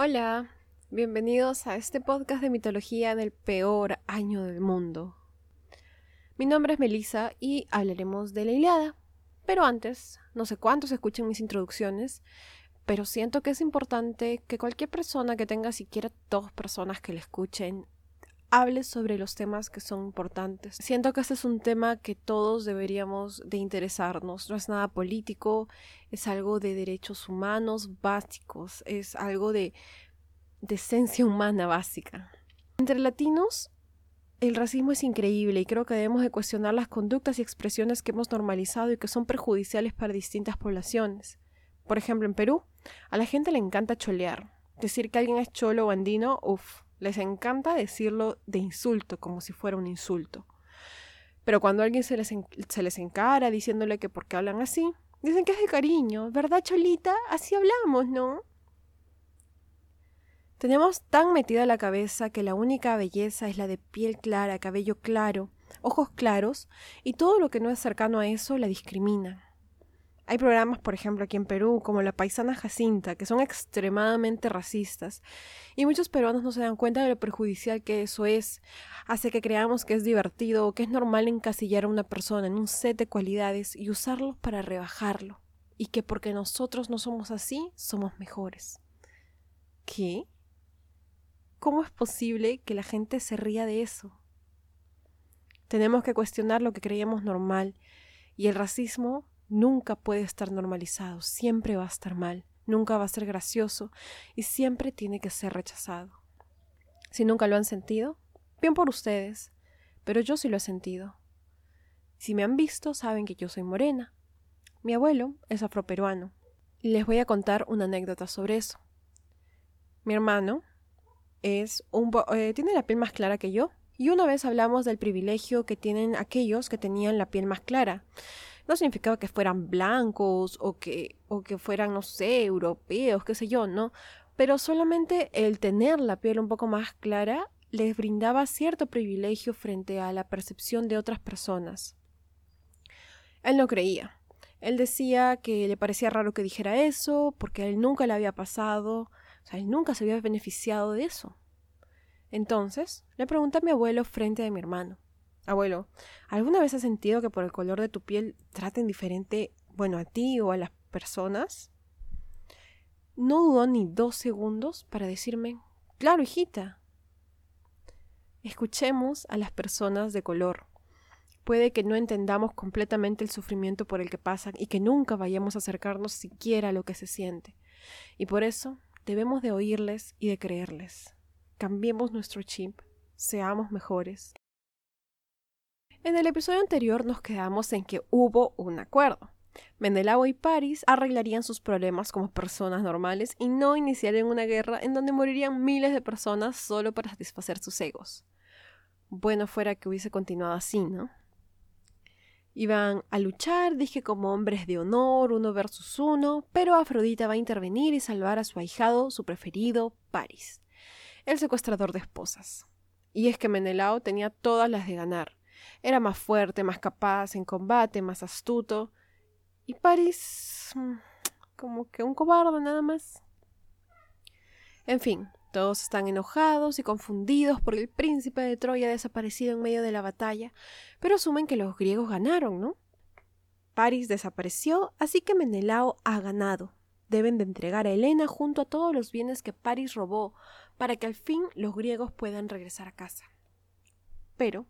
Hola, bienvenidos a este podcast de mitología del peor año del mundo. Mi nombre es Melissa y hablaremos de la Iliada. Pero antes, no sé cuántos escuchen mis introducciones, pero siento que es importante que cualquier persona que tenga siquiera dos personas que le escuchen hable sobre los temas que son importantes. Siento que este es un tema que todos deberíamos de interesarnos. No es nada político, es algo de derechos humanos básicos, es algo de, de esencia humana básica. Entre latinos, el racismo es increíble y creo que debemos de cuestionar las conductas y expresiones que hemos normalizado y que son perjudiciales para distintas poblaciones. Por ejemplo, en Perú, a la gente le encanta cholear. Decir que alguien es cholo o andino, uff, les encanta decirlo de insulto, como si fuera un insulto. Pero cuando alguien se les, se les encara diciéndole que porque hablan así, dicen que es de cariño, ¿verdad, Cholita? Así hablamos, ¿no? Tenemos tan metida la cabeza que la única belleza es la de piel clara, cabello claro, ojos claros, y todo lo que no es cercano a eso la discrimina. Hay programas, por ejemplo, aquí en Perú, como La Paisana Jacinta, que son extremadamente racistas, y muchos peruanos no se dan cuenta de lo perjudicial que eso es. Hace que creamos que es divertido o que es normal encasillar a una persona en un set de cualidades y usarlos para rebajarlo, y que porque nosotros no somos así, somos mejores. ¿Qué? ¿Cómo es posible que la gente se ría de eso? Tenemos que cuestionar lo que creíamos normal, y el racismo nunca puede estar normalizado, siempre va a estar mal, nunca va a ser gracioso y siempre tiene que ser rechazado. Si nunca lo han sentido, bien por ustedes, pero yo sí lo he sentido. Si me han visto, saben que yo soy morena. Mi abuelo es afroperuano. Les voy a contar una anécdota sobre eso. Mi hermano es un eh, tiene la piel más clara que yo, y una vez hablamos del privilegio que tienen aquellos que tenían la piel más clara. No significaba que fueran blancos o que, o que fueran, no sé, europeos, qué sé yo, ¿no? Pero solamente el tener la piel un poco más clara les brindaba cierto privilegio frente a la percepción de otras personas. Él no creía. Él decía que le parecía raro que dijera eso, porque a él nunca le había pasado, o sea, él nunca se había beneficiado de eso. Entonces, le pregunté a mi abuelo frente a mi hermano. Abuelo, ¿alguna vez has sentido que por el color de tu piel traten diferente, bueno, a ti o a las personas? No dudó ni dos segundos para decirme, claro, hijita. Escuchemos a las personas de color. Puede que no entendamos completamente el sufrimiento por el que pasan y que nunca vayamos a acercarnos siquiera a lo que se siente. Y por eso debemos de oírles y de creerles. Cambiemos nuestro chip, seamos mejores. En el episodio anterior nos quedamos en que hubo un acuerdo. Menelao y Paris arreglarían sus problemas como personas normales y no iniciarían una guerra en donde morirían miles de personas solo para satisfacer sus egos. Bueno fuera que hubiese continuado así, ¿no? Iban a luchar, dije, como hombres de honor, uno versus uno, pero Afrodita va a intervenir y salvar a su ahijado, su preferido, Paris, el secuestrador de esposas. Y es que Menelao tenía todas las de ganar. Era más fuerte, más capaz en combate, más astuto. Y Paris... Mm, como que un cobarde nada más. En fin, todos están enojados y confundidos porque el príncipe de Troya ha desaparecido en medio de la batalla, pero asumen que los griegos ganaron, ¿no? Paris desapareció, así que Menelao ha ganado. Deben de entregar a Helena junto a todos los bienes que Paris robó para que al fin los griegos puedan regresar a casa. Pero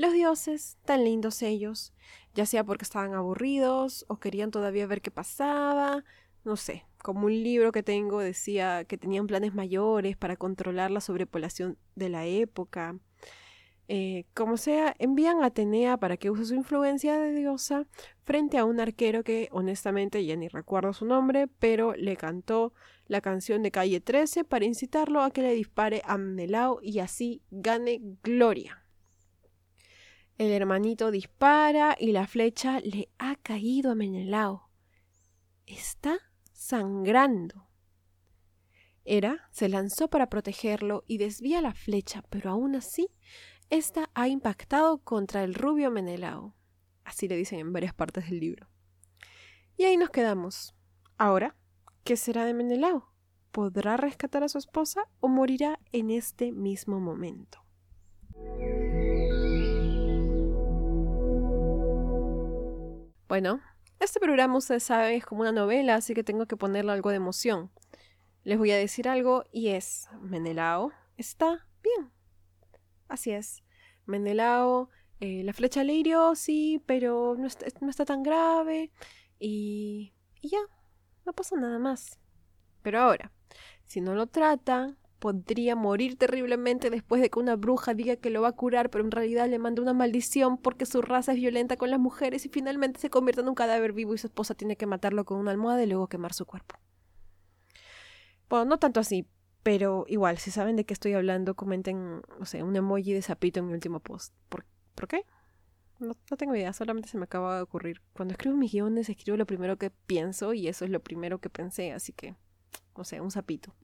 los dioses, tan lindos ellos, ya sea porque estaban aburridos o querían todavía ver qué pasaba, no sé, como un libro que tengo decía que tenían planes mayores para controlar la sobrepoblación de la época. Eh, como sea, envían a Atenea para que use su influencia de diosa frente a un arquero que honestamente ya ni recuerdo su nombre, pero le cantó la canción de calle 13 para incitarlo a que le dispare a Menelao y así gane gloria. El hermanito dispara y la flecha le ha caído a Menelao. Está sangrando. Hera se lanzó para protegerlo y desvía la flecha, pero aún así, ésta ha impactado contra el rubio Menelao. Así le dicen en varias partes del libro. Y ahí nos quedamos. Ahora, ¿qué será de Menelao? ¿Podrá rescatar a su esposa o morirá en este mismo momento? Bueno, este programa, ustedes saben, es como una novela, así que tengo que ponerle algo de emoción. Les voy a decir algo y es, Menelao está bien. Así es. Menelao, eh, la flecha le hirió, sí, pero no está, no está tan grave y, y ya, no pasa nada más. Pero ahora, si no lo trata, podría morir terriblemente después de que una bruja diga que lo va a curar, pero en realidad le manda una maldición porque su raza es violenta con las mujeres y finalmente se convierte en un cadáver vivo y su esposa tiene que matarlo con una almohada y luego quemar su cuerpo. Bueno, no tanto así, pero igual, si saben de qué estoy hablando, comenten, no sé, un emoji de sapito en mi último post. ¿Por, ¿por qué? No, tengo idea, solamente se me acaba de ocurrir. Cuando escribo mis guiones, escribo lo primero que pienso y eso es lo primero que pensé, así que, no sé, un sapito.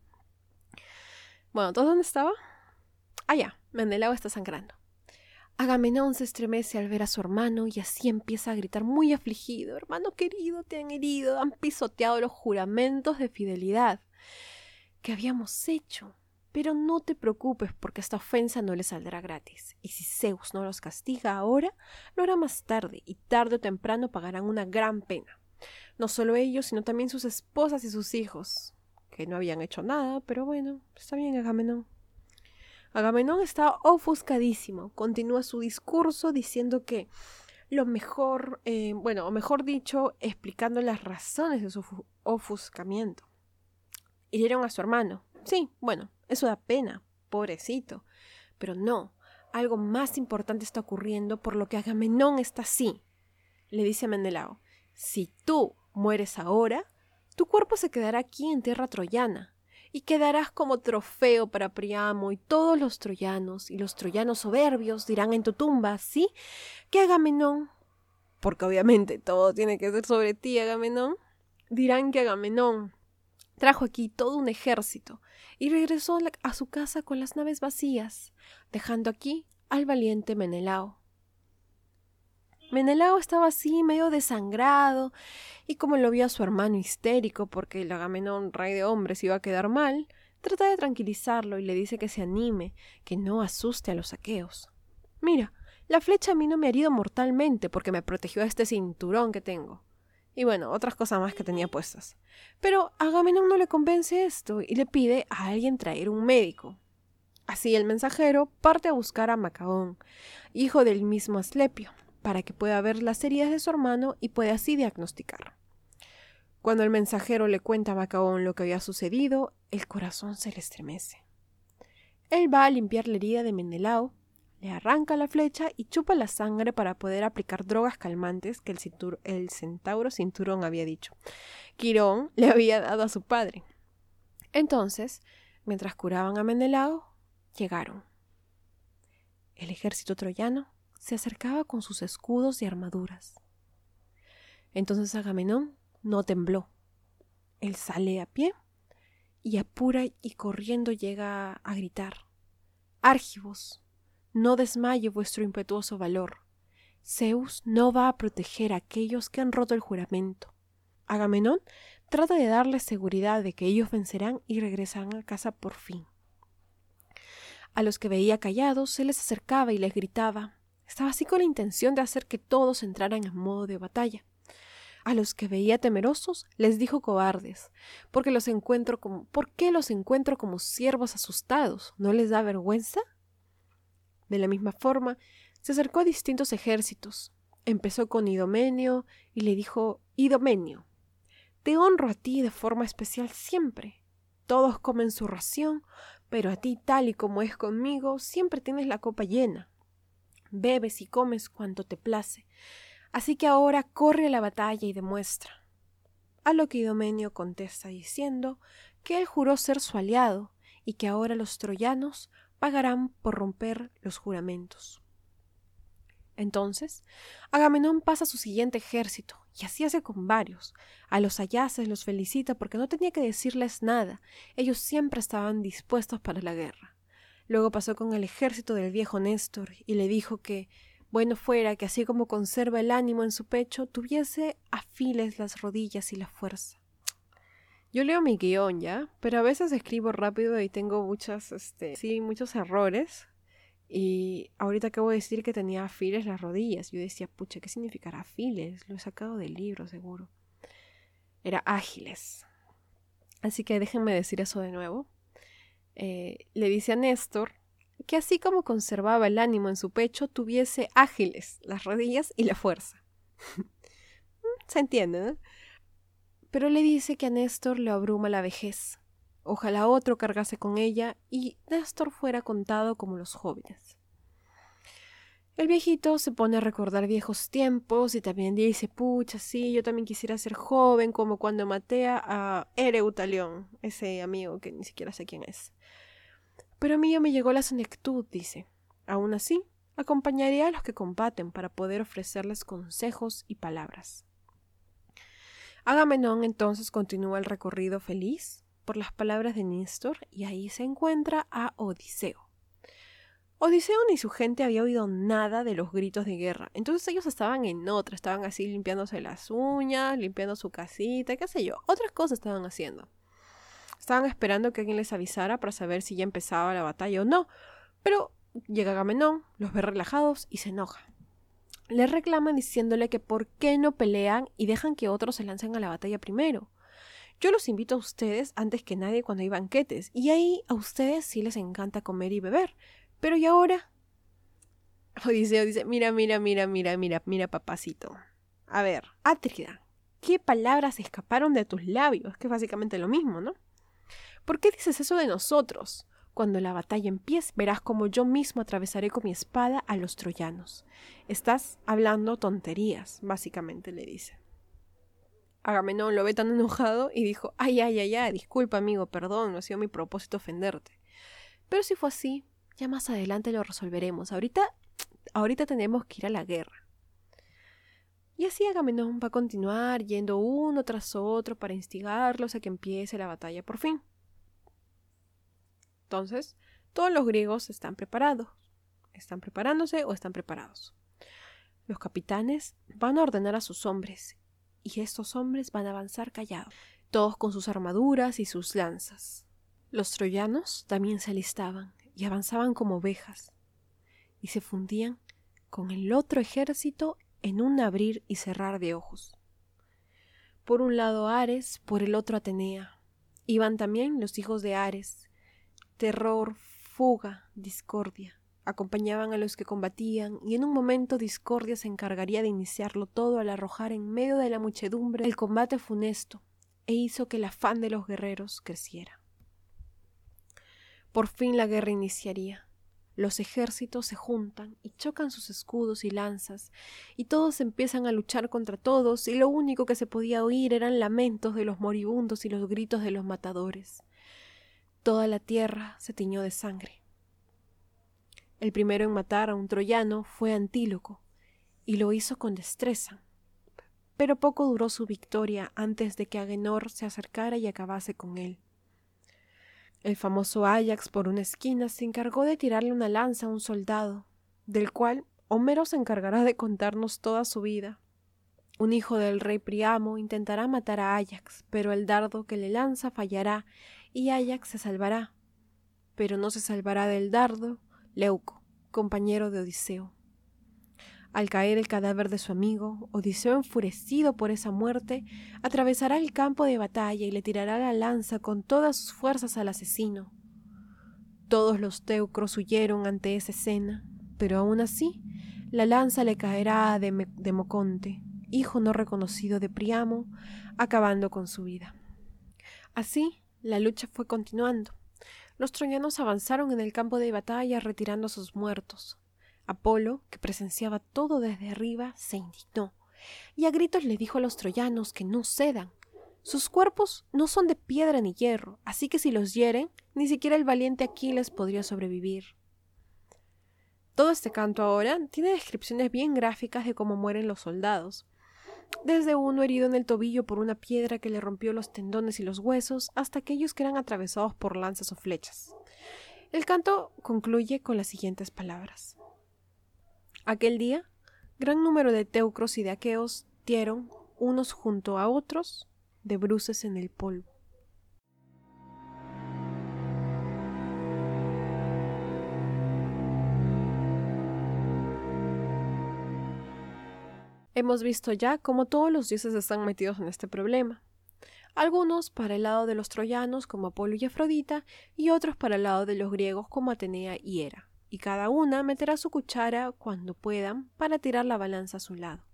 Bueno, ¿todo dónde estaba? Ah, ya, Menelao está sangrando. Agamenón se estremece al ver a su hermano y así empieza a gritar muy afligido. Hermano querido, te han herido, han pisoteado los juramentos de fidelidad que habíamos hecho. Pero no te preocupes porque esta ofensa no le saldrá gratis. Y si Zeus no los castiga ahora, lo hará más tarde y tarde o temprano pagarán una gran pena. No solo ellos, sino también sus esposas y sus hijos que no habían hecho nada, pero bueno, está bien Agamenón. Agamenón está ofuscadísimo, continúa su discurso diciendo que lo mejor, eh, bueno, o mejor dicho, explicando las razones de su ofuscamiento. Hirieron a su hermano. Sí, bueno, eso da pena, pobrecito. Pero no, algo más importante está ocurriendo por lo que Agamenón está así. Le dice a Menelao, si tú mueres ahora, tu cuerpo se quedará aquí en tierra troyana, y quedarás como trofeo para Priamo, y todos los troyanos y los troyanos soberbios dirán en tu tumba, ¿sí? Que Agamenón, porque obviamente todo tiene que ser sobre ti, Agamenón, dirán que Agamenón trajo aquí todo un ejército y regresó a su casa con las naves vacías, dejando aquí al valiente Menelao. Menelao estaba así, medio desangrado, y como lo vio a su hermano histérico porque el Agamenón, rey de hombres, iba a quedar mal, trata de tranquilizarlo y le dice que se anime, que no asuste a los saqueos. Mira, la flecha a mí no me ha herido mortalmente porque me protegió este cinturón que tengo. Y bueno, otras cosas más que tenía puestas. Pero Agamenón no le convence esto y le pide a alguien traer un médico. Así el mensajero parte a buscar a Macaón, hijo del mismo Aslepio, para que pueda ver las heridas de su hermano y pueda así diagnosticar. Cuando el mensajero le cuenta a Macaón lo que había sucedido, el corazón se le estremece. Él va a limpiar la herida de Menelao, le arranca la flecha y chupa la sangre para poder aplicar drogas calmantes que el, el centauro cinturón había dicho. Quirón le había dado a su padre. Entonces, mientras curaban a Menelao, llegaron. El ejército troyano se acercaba con sus escudos y armaduras. Entonces Agamenón no tembló. Él sale a pie y apura y corriendo llega a gritar Argivos, no desmaye vuestro impetuoso valor. Zeus no va a proteger a aquellos que han roto el juramento. Agamenón trata de darles seguridad de que ellos vencerán y regresarán a casa por fin. A los que veía callados se les acercaba y les gritaba estaba así con la intención de hacer que todos entraran en modo de batalla. A los que veía temerosos les dijo cobardes, porque los encuentro como ¿por qué los encuentro como siervos asustados? ¿No les da vergüenza? De la misma forma, se acercó a distintos ejércitos. Empezó con Idomenio y le dijo Idomenio, te honro a ti de forma especial siempre. Todos comen su ración, pero a ti, tal y como es conmigo, siempre tienes la copa llena bebes y comes cuanto te place. Así que ahora corre a la batalla y demuestra. A lo que Idomenio contesta diciendo que él juró ser su aliado y que ahora los troyanos pagarán por romper los juramentos. Entonces, Agamenón pasa a su siguiente ejército, y así hace con varios. A los ayaces los felicita porque no tenía que decirles nada, ellos siempre estaban dispuestos para la guerra. Luego pasó con el ejército del viejo Néstor y le dijo que bueno fuera que así como conserva el ánimo en su pecho, tuviese afiles las rodillas y la fuerza. Yo leo mi guion ya, pero a veces escribo rápido y tengo muchas, este, sí, muchos errores. Y ahorita acabo de decir que tenía afiles las rodillas. Yo decía, pucha, ¿qué significará afiles? Lo he sacado del libro, seguro. Era ágiles. Así que déjenme decir eso de nuevo. Eh, le dice a Néstor que así como conservaba el ánimo en su pecho, tuviese ágiles las rodillas y la fuerza. Se entiende, ¿no? Pero le dice que a Néstor le abruma la vejez. Ojalá otro cargase con ella y Néstor fuera contado como los jóvenes. El viejito se pone a recordar viejos tiempos y también dice, pucha, sí, yo también quisiera ser joven como cuando maté a Ereutalión, ese amigo que ni siquiera sé quién es. Pero a mí ya me llegó la senectud, dice. Aún así, acompañaré a los que combaten para poder ofrecerles consejos y palabras. Agamenón entonces continúa el recorrido feliz por las palabras de Néstor y ahí se encuentra a Odiseo. Odiseo ni su gente había oído nada de los gritos de guerra, entonces ellos estaban en otra, estaban así limpiándose las uñas, limpiando su casita, qué sé yo, otras cosas estaban haciendo. Estaban esperando que alguien les avisara para saber si ya empezaba la batalla o no. Pero llega Agamenón, los ve relajados y se enoja. Le reclama diciéndole que por qué no pelean y dejan que otros se lancen a la batalla primero. Yo los invito a ustedes antes que nadie cuando hay banquetes, y ahí a ustedes sí les encanta comer y beber. Pero ¿y ahora? Odiseo dice, mira, mira, mira, mira, mira, mira, papacito. A ver, Atrida, ¿qué palabras escaparon de tus labios? Que es básicamente lo mismo, ¿no? ¿Por qué dices eso de nosotros? Cuando la batalla empiece, verás como yo mismo atravesaré con mi espada a los troyanos. Estás hablando tonterías, básicamente le dice. Agamenón lo ve tan enojado y dijo, ay, ay, ay, ay, disculpa amigo, perdón, no ha sido mi propósito ofenderte. Pero si fue así, ya más adelante lo resolveremos. Ahorita, ahorita tenemos que ir a la guerra. Y así Agamenón va a continuar yendo uno tras otro para instigarlos a que empiece la batalla por fin. Entonces, todos los griegos están preparados. ¿Están preparándose o están preparados? Los capitanes van a ordenar a sus hombres, y estos hombres van a avanzar callados, todos con sus armaduras y sus lanzas. Los troyanos también se alistaban y avanzaban como ovejas, y se fundían con el otro ejército en un abrir y cerrar de ojos. Por un lado Ares, por el otro Atenea. Iban también los hijos de Ares, terror, fuga, discordia. Acompañaban a los que combatían, y en un momento Discordia se encargaría de iniciarlo todo al arrojar en medio de la muchedumbre el combate funesto, e hizo que el afán de los guerreros creciera. Por fin la guerra iniciaría. Los ejércitos se juntan y chocan sus escudos y lanzas, y todos empiezan a luchar contra todos, y lo único que se podía oír eran lamentos de los moribundos y los gritos de los matadores. Toda la tierra se tiñó de sangre. El primero en matar a un troyano fue Antíloco, y lo hizo con destreza. Pero poco duró su victoria antes de que Agenor se acercara y acabase con él. El famoso Ajax por una esquina se encargó de tirarle una lanza a un soldado, del cual Homero se encargará de contarnos toda su vida. Un hijo del rey Priamo intentará matar a Ajax, pero el dardo que le lanza fallará y Ajax se salvará. Pero no se salvará del dardo Leuco, compañero de Odiseo. Al caer el cadáver de su amigo, Odiseo, enfurecido por esa muerte, atravesará el campo de batalla y le tirará la lanza con todas sus fuerzas al asesino. Todos los teucros huyeron ante esa escena, pero aún así la lanza le caerá a Democonte, hijo no reconocido de Priamo, acabando con su vida. Así, la lucha fue continuando. Los troyanos avanzaron en el campo de batalla retirando a sus muertos. Apolo, que presenciaba todo desde arriba, se indignó, y a gritos le dijo a los troyanos que no cedan. Sus cuerpos no son de piedra ni hierro, así que si los hieren, ni siquiera el valiente Aquiles podría sobrevivir. Todo este canto ahora tiene descripciones bien gráficas de cómo mueren los soldados, desde uno herido en el tobillo por una piedra que le rompió los tendones y los huesos, hasta aquellos que eran atravesados por lanzas o flechas. El canto concluye con las siguientes palabras. Aquel día, gran número de teucros y de aqueos dieron unos junto a otros de bruces en el polvo. Hemos visto ya cómo todos los dioses están metidos en este problema. Algunos para el lado de los troyanos como Apolo y Afrodita y otros para el lado de los griegos como Atenea y Hera y cada una meterá su cuchara cuando puedan para tirar la balanza a su lado.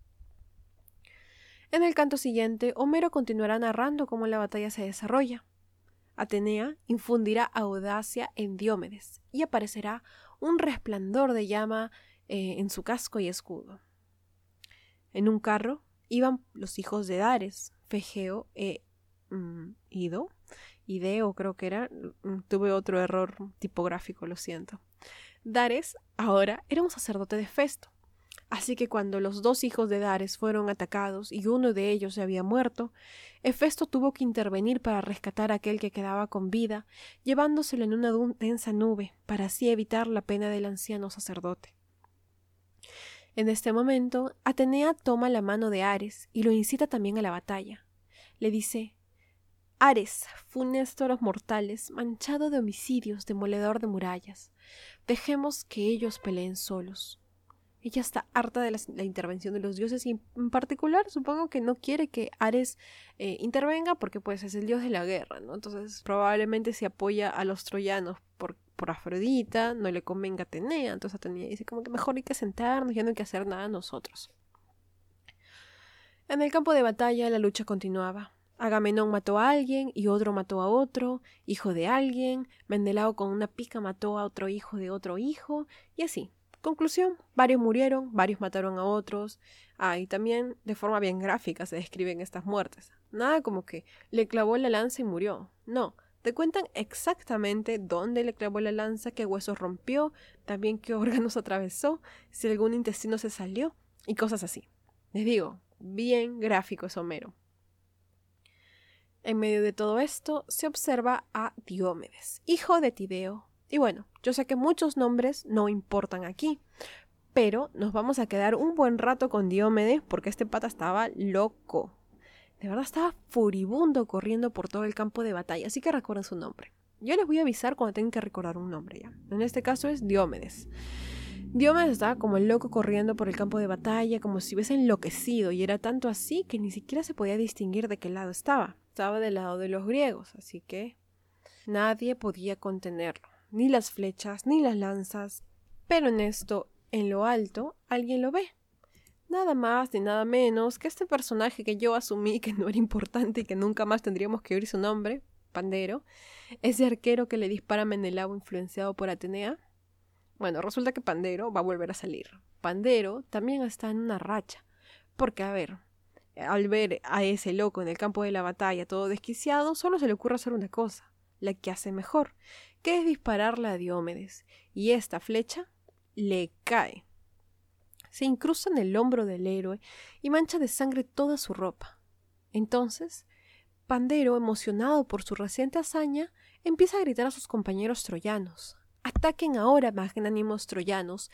En el canto siguiente, Homero continuará narrando cómo la batalla se desarrolla. Atenea infundirá audacia en Diómedes y aparecerá un resplandor de llama eh, en su casco y escudo. En un carro iban los hijos de Dares, Fegeo e Ido. Ideo creo que era. Mm, tuve otro error tipográfico, lo siento. Dares ahora era un sacerdote de Festo. Así que cuando los dos hijos de Dares fueron atacados y uno de ellos se había muerto, Hefesto tuvo que intervenir para rescatar a aquel que quedaba con vida, llevándoselo en una densa nube, para así evitar la pena del anciano sacerdote. En este momento, Atenea toma la mano de Ares y lo incita también a la batalla. Le dice Ares, funesto a los mortales, manchado de homicidios, demoledor de murallas. Dejemos que ellos peleen solos. Ella está harta de la, intervención de los dioses y en particular supongo que no quiere que Ares eh, intervenga porque pues es el dios de la guerra, ¿no? Entonces probablemente se apoya a los troyanos por, por Afrodita, no le convenga Atenea, entonces Atenea dice como que mejor hay que sentarnos, ya no hay que hacer nada nosotros. En el campo de batalla la lucha continuaba. Agamenón mató a alguien y otro mató a otro, hijo de alguien, Mendelao con una pica mató a otro hijo de otro hijo, y así, Conclusión, varios murieron, varios mataron a otros. Ah, y también de forma bien gráfica se describen estas muertes. Nada como que le clavó la lanza y murió. No, te cuentan exactamente dónde le clavó la lanza, qué huesos rompió, también qué órganos atravesó, si algún intestino se salió y cosas así. Les digo, bien gráfico es Homero. En medio de todo esto se observa a Diomedes, hijo de Tideo, y bueno, yo sé que muchos nombres no importan aquí, pero nos vamos a quedar un buen rato con Diomedes porque este pata estaba loco. De verdad estaba furibundo corriendo por todo el campo de batalla, así que recuerden su nombre. Yo les voy a avisar cuando tengan que recordar un nombre ya. En este caso es Diomedes. Diomedes estaba como el loco corriendo por el campo de batalla, como si hubiese enloquecido, y era tanto así que ni siquiera se podía distinguir de qué lado estaba. Estaba del lado de los griegos, así que nadie podía contenerlo ni las flechas, ni las lanzas. Pero en esto, en lo alto, alguien lo ve. Nada más ni nada menos que este personaje que yo asumí que no era importante y que nunca más tendríamos que oír su nombre, Pandero, ese arquero que le dispara a Menelao influenciado por Atenea. Bueno, resulta que Pandero va a volver a salir. Pandero también está en una racha. Porque, a ver, al ver a ese loco en el campo de la batalla todo desquiciado, solo se le ocurre hacer una cosa, la que hace mejor, que es dispararle a Diomedes, y esta flecha le cae. Se incrusta en el hombro del héroe y mancha de sangre toda su ropa. Entonces, Pandero, emocionado por su reciente hazaña, empieza a gritar a sus compañeros troyanos. Ataquen ahora, magnánimos troyanos.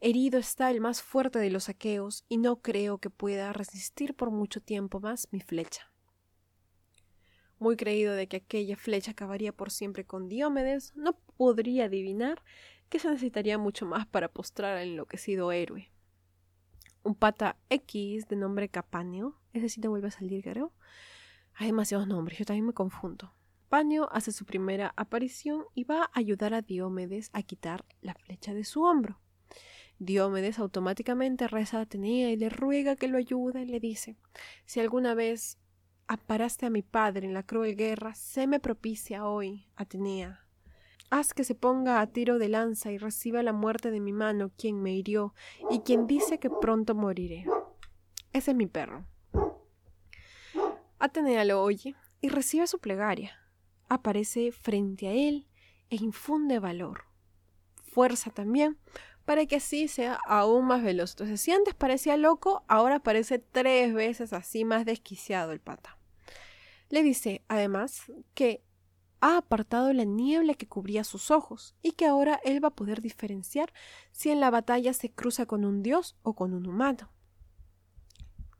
Herido está el más fuerte de los aqueos, y no creo que pueda resistir por mucho tiempo más mi flecha muy creído de que aquella flecha acabaría por siempre con Diomedes, no podría adivinar que se necesitaría mucho más para postrar al enloquecido héroe. Un pata X de nombre Capanio, ese sí te vuelve a salir, creo. Hay demasiados nombres, yo también me confundo. Panio hace su primera aparición y va a ayudar a Diomedes a quitar la flecha de su hombro. Diomedes automáticamente reza a Atenea y le ruega que lo ayude y le dice, si alguna vez Aparaste a mi padre en la cruel guerra, séme propicia hoy, Atenea. Haz que se ponga a tiro de lanza y reciba la muerte de mi mano quien me hirió y quien dice que pronto moriré. Ese es mi perro. Atenea lo oye y recibe su plegaria. Aparece frente a él e infunde valor. Fuerza también, para que así sea aún más veloz. Entonces, si antes parecía loco, ahora parece tres veces así más desquiciado el pata. Le dice, además, que ha apartado la niebla que cubría sus ojos y que ahora él va a poder diferenciar si en la batalla se cruza con un dios o con un humano.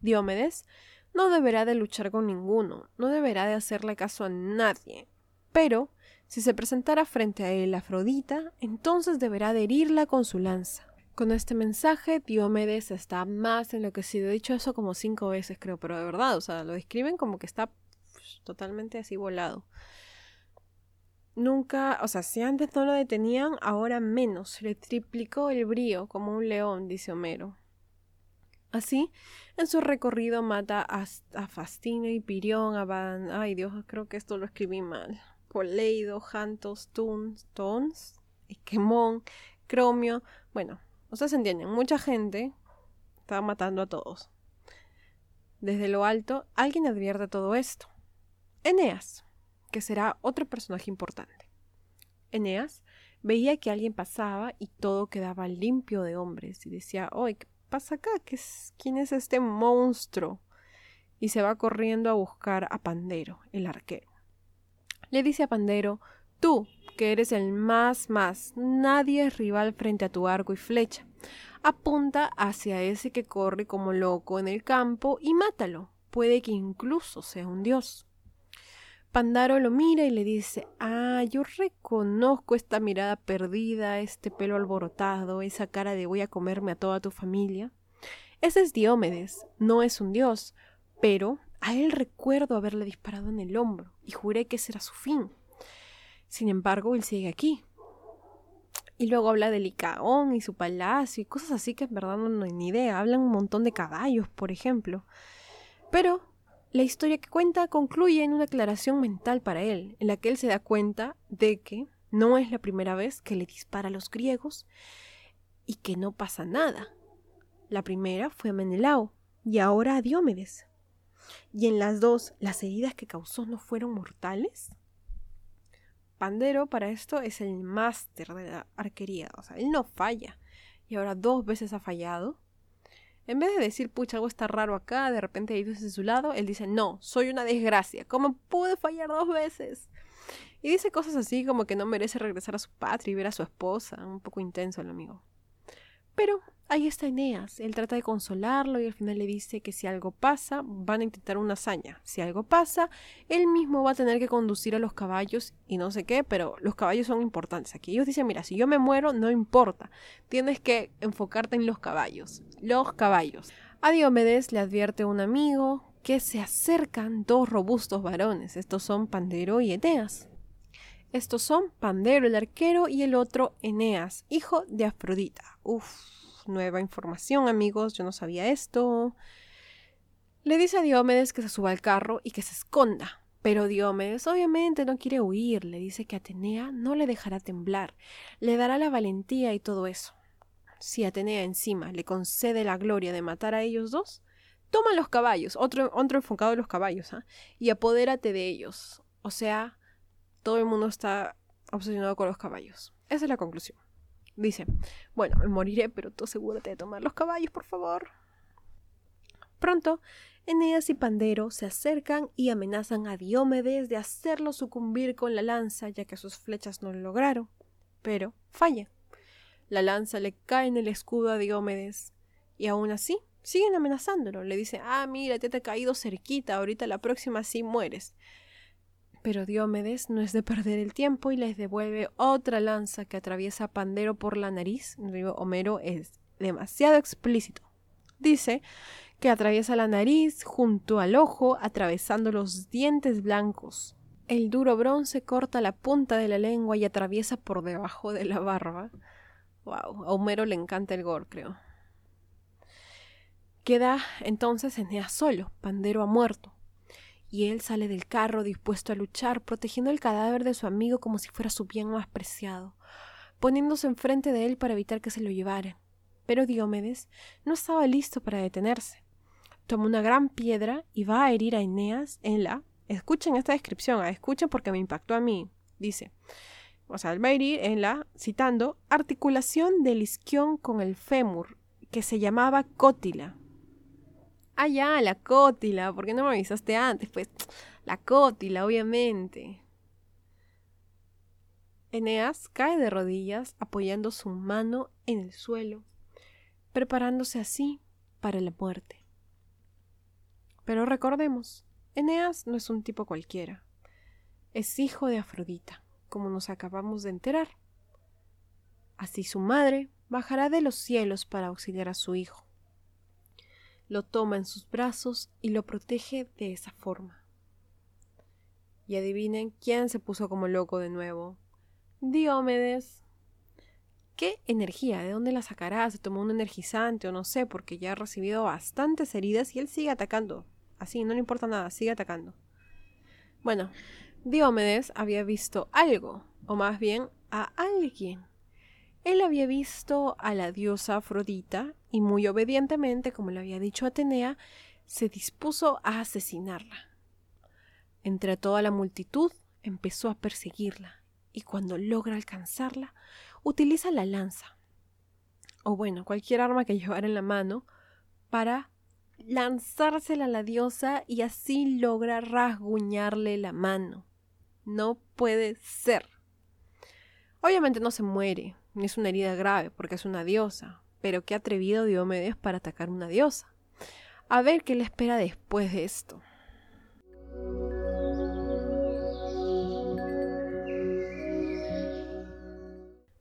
Diomedes no deberá de luchar con ninguno, no deberá de hacerle caso a nadie, pero si se presentara frente a él Afrodita, entonces deberá de herirla con su lanza. Con este mensaje, Diomedes está más enloquecido. He dicho eso como cinco veces, creo, pero de verdad, o sea, lo describen como que está pues, totalmente así volado. Nunca, o sea, si antes no lo detenían, ahora menos. Le triplicó el brío como un león, dice Homero. Así, en su recorrido mata a, a Fastino y Pirión, a Van... Ay Dios, creo que esto lo escribí mal. Poleido, Jantos, Tuns, Tons, Esquemón, Cromio. Bueno, Ustedes entienden, mucha gente estaba matando a todos. Desde lo alto, alguien advierte todo esto. Eneas, que será otro personaje importante. Eneas veía que alguien pasaba y todo quedaba limpio de hombres y decía, oye, ¿qué pasa acá? ¿Qué es, ¿Quién es este monstruo? Y se va corriendo a buscar a Pandero, el arquero. Le dice a Pandero, Tú, que eres el más más, nadie es rival frente a tu arco y flecha. Apunta hacia ese que corre como loco en el campo y mátalo. Puede que incluso sea un dios. Pandaro lo mira y le dice, ah, yo reconozco esta mirada perdida, este pelo alborotado, esa cara de voy a comerme a toda tu familia. Ese es Diomedes, no es un dios, pero a él recuerdo haberle disparado en el hombro y juré que ese era su fin. Sin embargo, él sigue aquí. Y luego habla de Licaón y su palacio y cosas así que en verdad no, hay ni idea. Hablan un montón de caballos, por ejemplo. Pero la historia que cuenta concluye en una aclaración mental para él, en la que él se da cuenta de que no es la primera vez que le dispara a los griegos y que no pasa nada. La primera fue a Menelao y ahora a Diómedes. Y en las dos, las heridas que causó no fueron mortales. Pandero para esto es el máster de la arquería, o sea, él no falla. Y ahora dos veces ha fallado. En vez de decir, pucha, algo está raro acá, de repente hay de su lado, él dice, no, soy una desgracia, ¿cómo pude fallar dos veces? Y dice cosas así como que no merece regresar a su patria y ver a su esposa, un poco intenso el amigo. Pero ahí está Eneas. Él trata de consolarlo y al final le dice que si algo pasa, van a intentar una hazaña. Si algo pasa, él mismo va a tener que conducir a los caballos y no sé qué, pero los caballos son importantes aquí. Ellos dicen, mira, si yo me muero, no importa. Tienes que enfocarte en los caballos. Los caballos. A Diomedes le advierte un amigo que se acercan dos robustos varones. Estos son Pandero y Eneas. Estos son Pandero el arquero y el otro Eneas, hijo de Afrodita. Uf, nueva información amigos, yo no sabía esto. Le dice a Diomedes que se suba al carro y que se esconda. Pero Diomedes obviamente no quiere huir, le dice que Atenea no le dejará temblar, le dará la valentía y todo eso. Si Atenea encima le concede la gloria de matar a ellos dos, toma los caballos, otro, enfocado en los caballos, ¿ah? y apodérate de ellos. O sea, todo el mundo está obsesionado con los caballos. Esa es la conclusión. Dice, bueno, me moriré, pero tú asegúrate de tomar los caballos, por favor. Pronto, Eneas y Pandero se acercan y amenazan a Diomedes de hacerlo sucumbir con la lanza, ya que sus flechas no lo lograron. Pero falla. La lanza le cae en el escudo a Diomedes, y aún así siguen amenazándolo. Le dicen, ah, mira, te, te ha caído cerquita, ahorita la próxima sí mueres. Pero Diomedes no es de perder el tiempo y les devuelve otra lanza que atraviesa Pandero por la nariz. Homero es demasiado explícito. Dice que atraviesa la nariz junto al ojo, atravesando los dientes blancos. El duro bronce corta la punta de la lengua y atraviesa por debajo de la barba. Wow, a Homero le encanta el gore, creo. Queda entonces Eneas solo, Pandero ha muerto y él sale del carro dispuesto a luchar, protegiendo el cadáver de su amigo como si fuera su bien más preciado, poniéndose enfrente de él para evitar que se lo llevara. Pero Diomedes no estaba listo para detenerse. Toma una gran piedra y va a herir a Eneas en la. Escuchen esta descripción, ah, escuchen porque me impactó a mí. Dice. O sea, él va a herir en la, citando, articulación del isquión con el fémur, que se llamaba cótila. Ah, ya, la cótila. ¿Por qué no me avisaste antes? Pues la cótila, obviamente. Eneas cae de rodillas apoyando su mano en el suelo, preparándose así para la muerte. Pero recordemos, Eneas no es un tipo cualquiera. Es hijo de Afrodita, como nos acabamos de enterar. Así su madre bajará de los cielos para auxiliar a su hijo. Lo toma en sus brazos y lo protege de esa forma. Y adivinen quién se puso como loco de nuevo. Diomedes. ¿Qué energía? ¿De dónde la sacará? ¿Se tomó un energizante o no sé? Porque ya ha recibido bastantes heridas y él sigue atacando. Así, no le importa nada, sigue atacando. Bueno, Diomedes había visto algo, o más bien a alguien. Él había visto a la diosa Afrodita y muy obedientemente, como le había dicho Atenea, se dispuso a asesinarla. Entre toda la multitud empezó a perseguirla y cuando logra alcanzarla, utiliza la lanza, o bueno, cualquier arma que llevara en la mano, para lanzársela a la diosa y así logra rasguñarle la mano. No puede ser. Obviamente no se muere, es una herida grave, porque es una diosa, pero qué atrevido Diomedes para atacar una diosa. A ver qué le espera después de esto.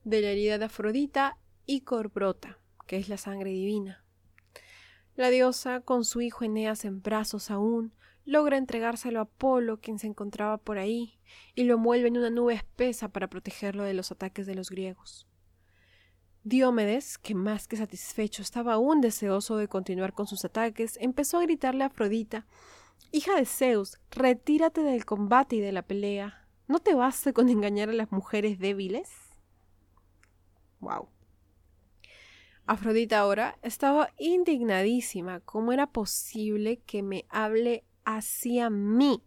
De la herida de Afrodita, Icor brota, que es la sangre divina. La diosa, con su hijo Eneas en brazos aún, logra entregárselo a Apolo, quien se encontraba por ahí, y lo envuelve en una nube espesa para protegerlo de los ataques de los griegos. Diomedes, que más que satisfecho estaba aún deseoso de continuar con sus ataques, empezó a gritarle a Afrodita Hija de Zeus, retírate del combate y de la pelea. ¿No te baste con engañar a las mujeres débiles? Wow. Afrodita ahora estaba indignadísima. ¿Cómo era posible que me hable hacia mí.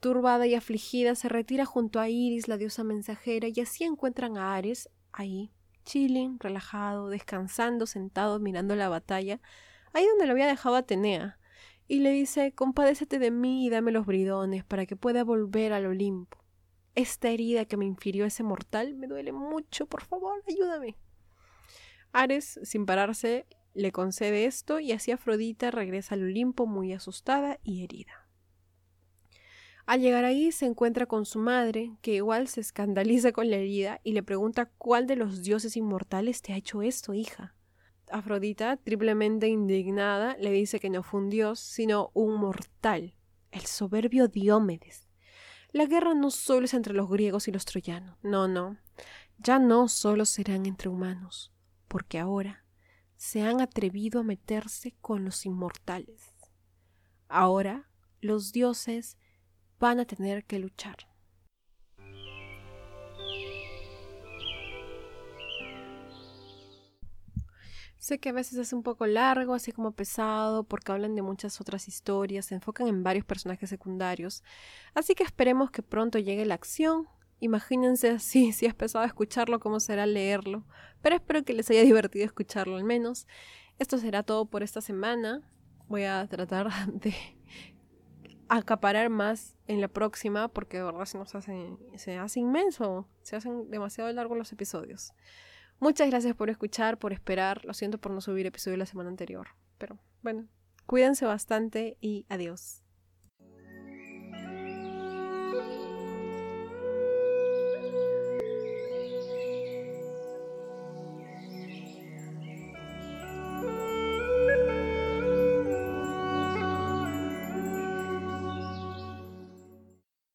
Turbada y afligida, se retira junto a Iris, la diosa mensajera, y así encuentran a Ares ahí, chilling, relajado, descansando, sentado, mirando la batalla, ahí donde lo había dejado Atenea, y le dice Compadécete de mí y dame los bridones para que pueda volver al Olimpo. Esta herida que me infirió ese mortal me duele mucho, por favor, ayúdame. Ares, sin pararse, le concede esto y así Afrodita regresa al Olimpo muy asustada y herida. Al llegar ahí se encuentra con su madre, que igual se escandaliza con la herida y le pregunta cuál de los dioses inmortales te ha hecho esto, hija. Afrodita, triplemente indignada, le dice que no fue un dios, sino un mortal, el soberbio Diomedes. La guerra no solo es entre los griegos y los troyanos, no, no, ya no solo serán entre humanos, porque ahora se han atrevido a meterse con los inmortales. Ahora los dioses van a tener que luchar. Sé que a veces es un poco largo, así como pesado, porque hablan de muchas otras historias, se enfocan en varios personajes secundarios, así que esperemos que pronto llegue la acción Imagínense así, si es pesado escucharlo, cómo será leerlo. Pero espero que les haya divertido escucharlo al menos. Esto será todo por esta semana. Voy a tratar de acaparar más en la próxima porque de verdad se nos hace, se hace inmenso, se hacen demasiado largos los episodios. Muchas gracias por escuchar, por esperar. Lo siento por no subir episodio la semana anterior. Pero bueno, cuídense bastante y adiós.